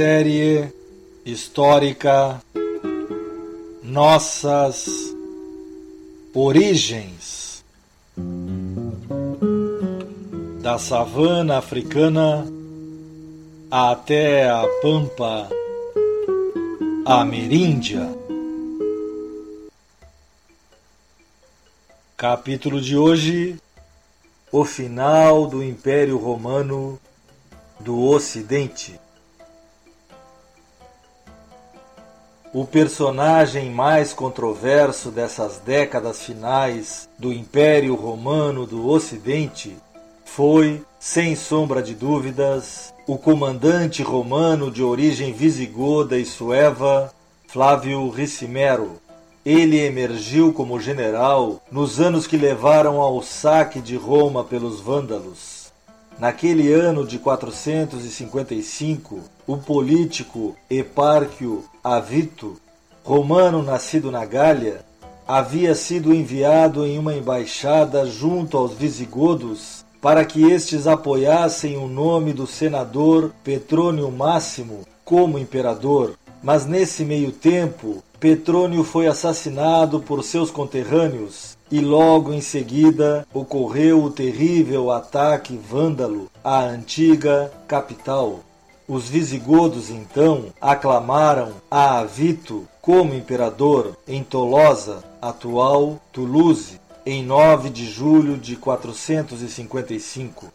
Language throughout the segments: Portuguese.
Série histórica Nossas Origens da savana africana até a pampa ameríndia. Capítulo de hoje: O final do Império Romano do Ocidente. O personagem mais controverso dessas décadas finais do Império Romano do Ocidente foi, sem sombra de dúvidas, o comandante romano de origem visigoda e sueva, Flávio Ricimero. Ele emergiu como general nos anos que levaram ao saque de Roma pelos vândalos. Naquele ano de 455, o político Epárquio Avito, romano nascido na Gália, havia sido enviado em uma embaixada junto aos visigodos para que estes apoiassem o nome do senador Petrônio Máximo como imperador. Mas nesse meio tempo, Petrônio foi assassinado por seus conterrâneos e logo em seguida ocorreu o terrível ataque vândalo à antiga capital. Os visigodos então aclamaram a Avito como imperador em Tolosa, atual Toulouse, em 9 de julho de 455.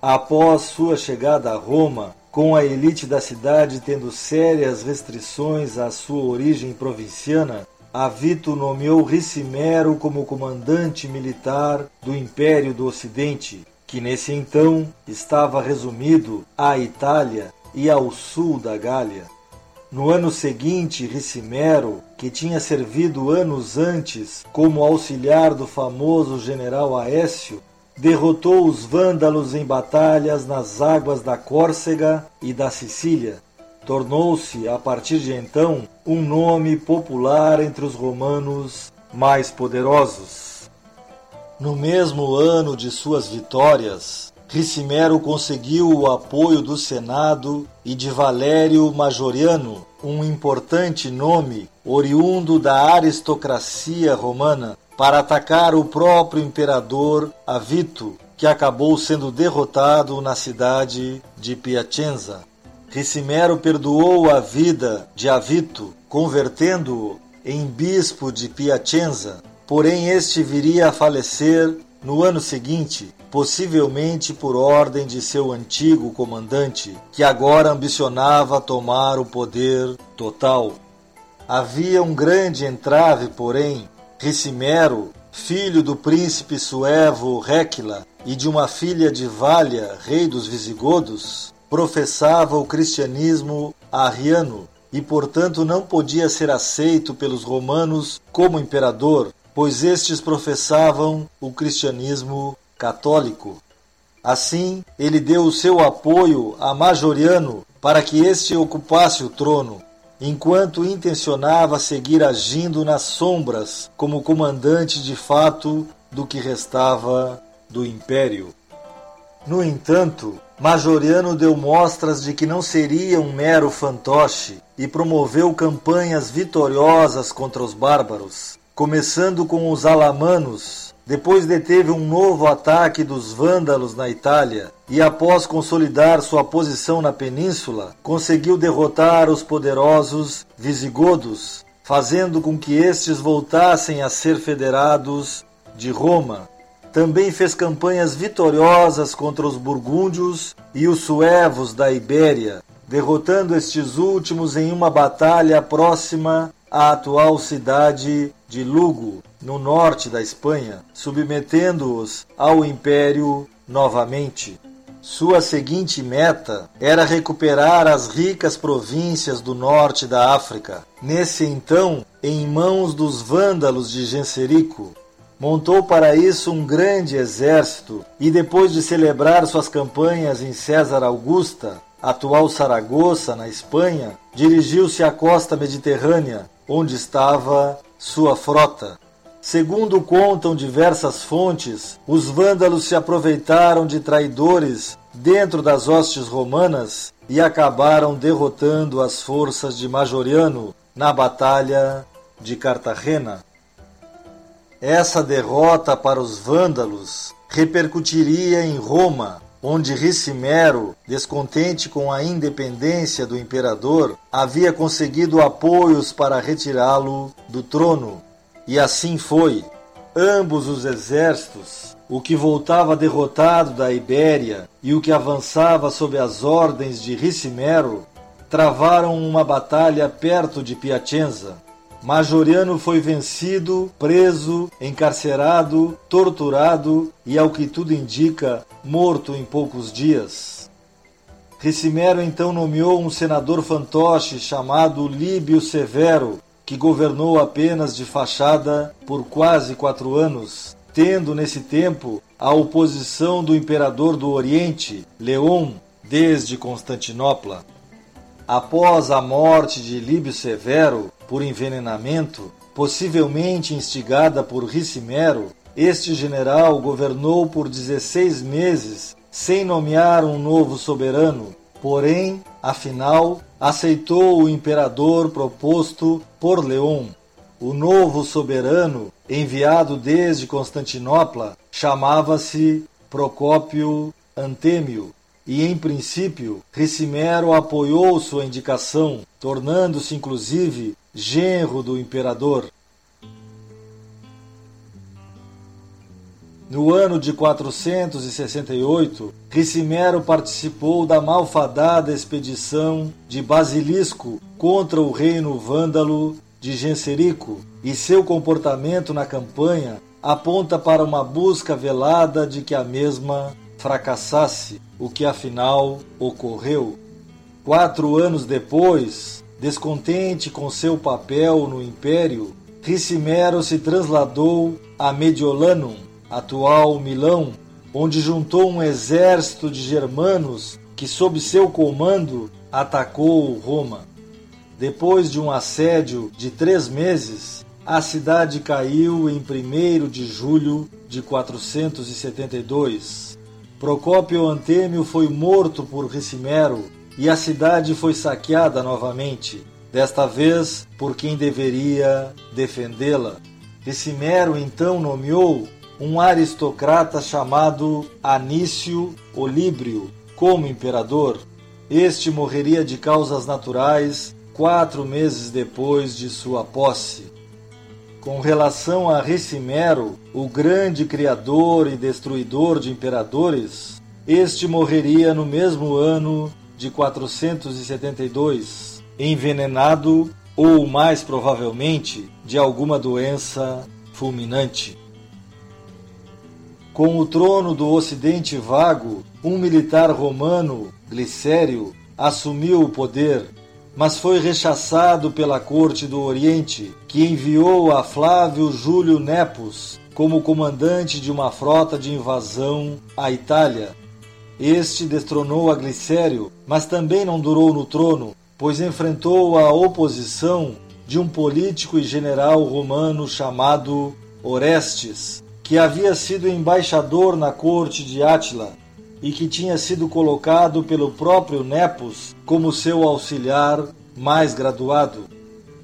Após sua chegada a Roma, com a elite da cidade tendo sérias restrições à sua origem provinciana, Avito nomeou Ricimero como comandante militar do Império do Ocidente, que nesse então estava resumido à Itália e ao sul da Gália. No ano seguinte, Ricimero, que tinha servido anos antes como auxiliar do famoso general Aécio, derrotou os vândalos em batalhas nas águas da Córcega e da Sicília tornou-se, a partir de então, um nome popular entre os romanos mais poderosos. No mesmo ano de suas vitórias, Ricimero conseguiu o apoio do Senado e de Valério Majoriano, um importante nome oriundo da aristocracia romana, para atacar o próprio imperador Avito, que acabou sendo derrotado na cidade de Piacenza. Ricimero perdoou a vida de Avito, convertendo-o em bispo de Piacenza, porém este viria a falecer no ano seguinte, possivelmente por ordem de seu antigo comandante, que agora ambicionava tomar o poder total. Havia um grande entrave, porém, Ricimero, filho do príncipe suevo Réquila e de uma filha de Vália, rei dos visigodos, professava o cristianismo arriano e, portanto, não podia ser aceito pelos romanos como imperador, pois estes professavam o cristianismo católico. Assim, ele deu o seu apoio a Majoriano para que este ocupasse o trono, enquanto intencionava seguir agindo nas sombras como comandante de fato do que restava do império. No entanto, Majoriano deu mostras de que não seria um mero fantoche e promoveu campanhas vitoriosas contra os bárbaros, começando com os alamanos. Depois deteve um novo ataque dos vândalos na Itália e, após consolidar sua posição na península, conseguiu derrotar os poderosos visigodos, fazendo com que estes voltassem a ser federados de Roma também fez campanhas vitoriosas contra os burgúndios e os suevos da Ibéria, derrotando estes últimos em uma batalha próxima à atual cidade de Lugo, no norte da Espanha, submetendo-os ao império novamente. Sua seguinte meta era recuperar as ricas províncias do norte da África, nesse então em mãos dos vândalos de Genserico. Montou para isso um grande exército e, depois de celebrar suas campanhas em César Augusta, atual Saragoça, na Espanha, dirigiu-se à costa mediterrânea, onde estava sua frota. Segundo contam diversas fontes, os vândalos se aproveitaram de traidores dentro das hostes romanas e acabaram derrotando as forças de Majoriano na Batalha de Cartagena. Essa derrota para os vândalos repercutiria em Roma, onde Ricimero, descontente com a independência do imperador, havia conseguido apoios para retirá-lo do trono. E assim foi. Ambos os exércitos, o que voltava derrotado da Ibéria e o que avançava sob as ordens de Ricimero, travaram uma batalha perto de Piacenza. Majoriano foi vencido, preso, encarcerado, torturado e, ao que tudo indica, morto em poucos dias. Ricimero então nomeou um senador fantoche chamado Líbio Severo, que governou apenas de fachada por quase quatro anos, tendo nesse tempo a oposição do imperador do Oriente, Leão, desde Constantinopla. Após a morte de Líbio Severo, por envenenamento, possivelmente instigada por Ricimero, este general governou por 16 meses sem nomear um novo soberano, porém, afinal, aceitou o imperador proposto por Leão. O novo soberano, enviado desde Constantinopla, chamava-se Procópio Antêmio, e em princípio Ricimero apoiou sua indicação, tornando-se inclusive genro do imperador. No ano de 468, Ricimero participou da malfadada expedição de Basilisco contra o reino vândalo de Genserico, e seu comportamento na campanha aponta para uma busca velada de que a mesma fracassasse, o que afinal ocorreu. Quatro anos depois, Descontente com seu papel no império, Ricimero se trasladou a Mediolanum, atual Milão, onde juntou um exército de germanos que, sob seu comando, atacou Roma. Depois de um assédio de três meses, a cidade caiu em 1 de julho de 472. Procópio Antêmio foi morto por Ricimero e a cidade foi saqueada novamente, desta vez por quem deveria defendê-la. Ricimero então nomeou um aristocrata chamado Anício Olíbrio como imperador. Este morreria de causas naturais quatro meses depois de sua posse. Com relação a Ricimero, o grande criador e destruidor de imperadores, este morreria no mesmo ano de 472, envenenado ou, mais provavelmente, de alguma doença fulminante. Com o trono do Ocidente vago, um militar romano, Glicério, assumiu o poder, mas foi rechaçado pela corte do Oriente, que enviou a Flávio Júlio Nepos como comandante de uma frota de invasão à Itália este destronou a Glicério, mas também não durou no trono, pois enfrentou a oposição de um político e general romano chamado Orestes, que havia sido embaixador na corte de Átila e que tinha sido colocado pelo próprio Nepos como seu auxiliar mais graduado.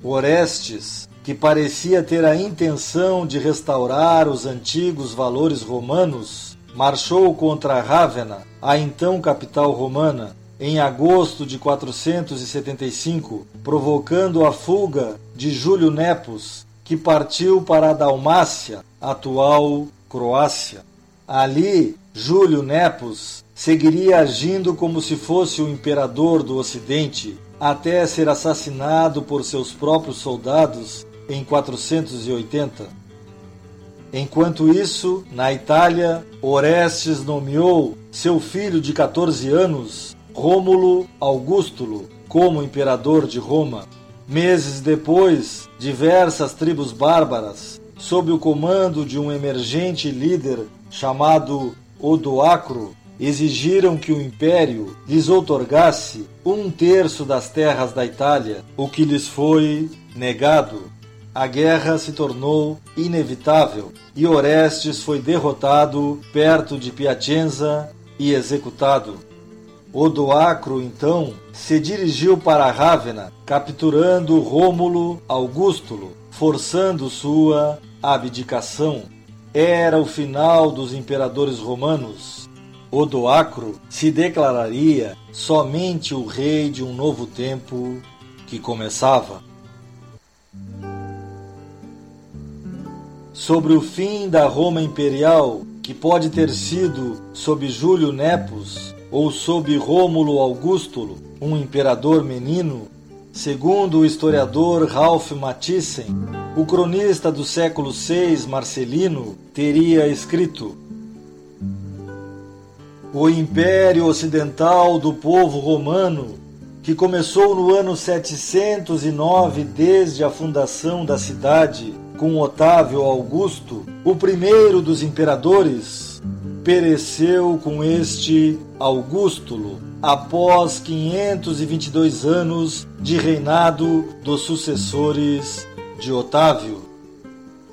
Orestes, que parecia ter a intenção de restaurar os antigos valores romanos, marchou contra Rávena, a então capital romana, em agosto de 475, provocando a fuga de Júlio Nepos, que partiu para a Dalmácia, atual Croácia. Ali, Júlio Nepos seguiria agindo como se fosse o imperador do Ocidente, até ser assassinado por seus próprios soldados em 480. Enquanto isso, na Itália, Orestes nomeou seu filho de 14 anos, Rômulo Augustulo, como imperador de Roma. Meses depois, diversas tribos bárbaras, sob o comando de um emergente líder chamado Odoacro, exigiram que o império lhes outorgasse um terço das terras da Itália, o que lhes foi negado. A guerra se tornou inevitável e Orestes foi derrotado perto de Piacenza e executado. Odoacro, então, se dirigiu para Rávena, capturando Rômulo Augustulo, forçando sua abdicação. Era o final dos imperadores romanos. Odoacro se declararia somente o rei de um novo tempo que começava. Sobre o fim da Roma imperial, que pode ter sido sob Júlio Nepos ou sob Rômulo Augustulo, um imperador menino, segundo o historiador Ralph Mathiesen, o cronista do século VI Marcelino teria escrito: O império ocidental do povo romano, que começou no ano 709 desde a fundação da cidade com Otávio Augusto, o primeiro dos imperadores, pereceu com este Augustulo após 522 anos de reinado dos sucessores de Otávio.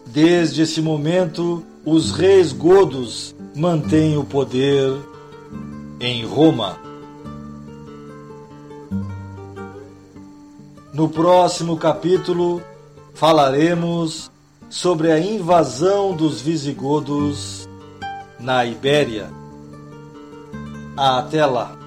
Desde esse momento, os reis godos mantêm o poder em Roma. No próximo capítulo, falaremos sobre a invasão dos visigodos na Ibéria. Até lá!